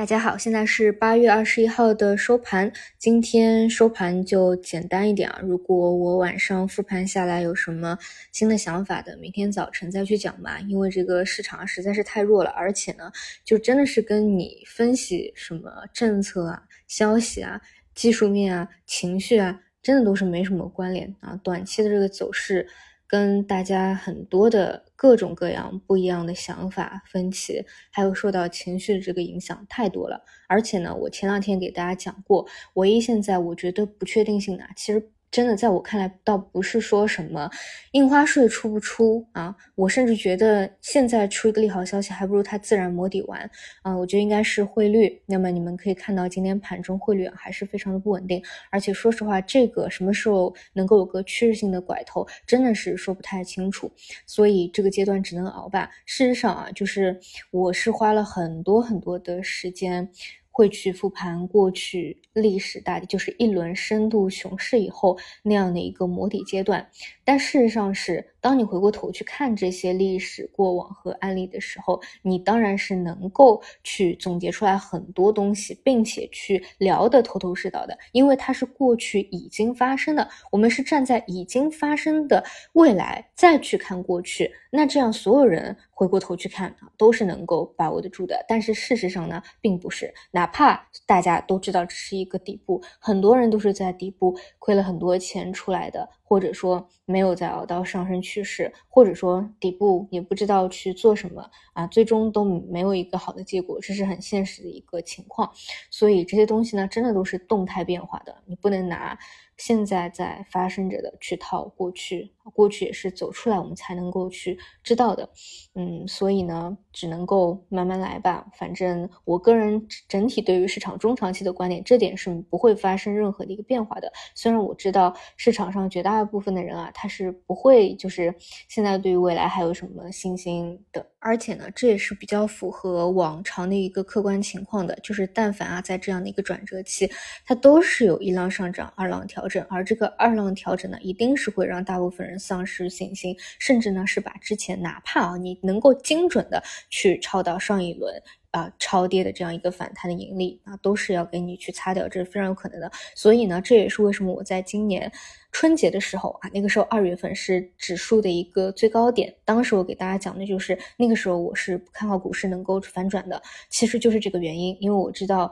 大家好，现在是八月二十一号的收盘。今天收盘就简单一点啊。如果我晚上复盘下来有什么新的想法的，明天早晨再去讲吧。因为这个市场实在是太弱了，而且呢，就真的是跟你分析什么政策啊、消息啊、技术面啊、情绪啊，真的都是没什么关联啊。短期的这个走势。跟大家很多的各种各样不一样的想法分歧，还有受到情绪的这个影响太多了。而且呢，我前两天给大家讲过，唯一现在我觉得不确定性的，其实。真的，在我看来，倒不是说什么印花税出不出啊，我甚至觉得现在出一个利好消息，还不如它自然磨底完啊。我觉得应该是汇率。那么你们可以看到，今天盘中汇率还是非常的不稳定，而且说实话，这个什么时候能够有个趋势性的拐头，真的是说不太清楚。所以这个阶段只能熬吧。事实上啊，就是我是花了很多很多的时间。会去复盘过去历史大底，就是一轮深度熊市以后那样的一个磨底阶段。但事实上是，当你回过头去看这些历史过往和案例的时候，你当然是能够去总结出来很多东西，并且去聊得头头是道的，因为它是过去已经发生的。我们是站在已经发生的未来再去看过去，那这样所有人回过头去看啊，都是能够把握得住的。但是事实上呢，并不是，哪怕大家都知道这是一个底部，很多人都是在底部亏了很多钱出来的。或者说没有再熬到上升趋势，或者说底部也不知道去做什么啊，最终都没有一个好的结果，这是很现实的一个情况。所以这些东西呢，真的都是动态变化的，你不能拿现在在发生着的去套过去，过去也是走出来我们才能够去知道的。嗯，所以呢，只能够慢慢来吧。反正我个人整体对于市场中长期的观点，这点是不会发生任何的一个变化的。虽然我知道市场上绝大大部分的人啊，他是不会就是现在对于未来还有什么信心的，而且呢，这也是比较符合往常的一个客观情况的，就是但凡啊在这样的一个转折期，它都是有一浪上涨，二浪调整，而这个二浪调整呢，一定是会让大部分人丧失信心，甚至呢是把之前哪怕啊你能够精准的去抄到上一轮。啊，超跌的这样一个反弹的盈利啊，都是要给你去擦掉，这是非常有可能的。所以呢，这也是为什么我在今年春节的时候啊，那个时候二月份是指数的一个最高点，当时我给大家讲的就是那那时候我是不看好股市能够反转的，其实就是这个原因，因为我知道。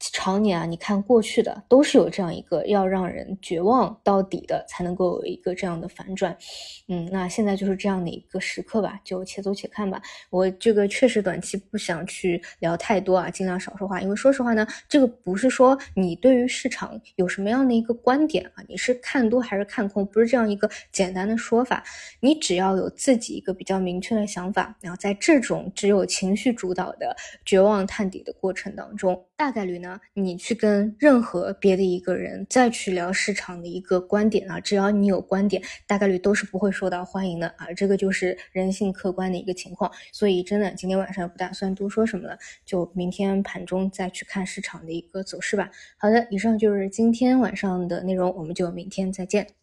常年啊，你看过去的都是有这样一个要让人绝望到底的，才能够有一个这样的反转。嗯，那现在就是这样的一个时刻吧，就且走且看吧。我这个确实短期不想去聊太多啊，尽量少说话。因为说实话呢，这个不是说你对于市场有什么样的一个观点啊，你是看多还是看空，不是这样一个简单的说法。你只要有自己一个比较明确的想法，然后在这种只有情绪主导的绝望探底的过程当中，大概率呢。你去跟任何别的一个人再去聊市场的一个观点啊，只要你有观点，大概率都是不会受到欢迎的啊，这个就是人性客观的一个情况。所以真的，今天晚上不打算多说什么了，就明天盘中再去看市场的一个走势吧。好的，以上就是今天晚上的内容，我们就明天再见。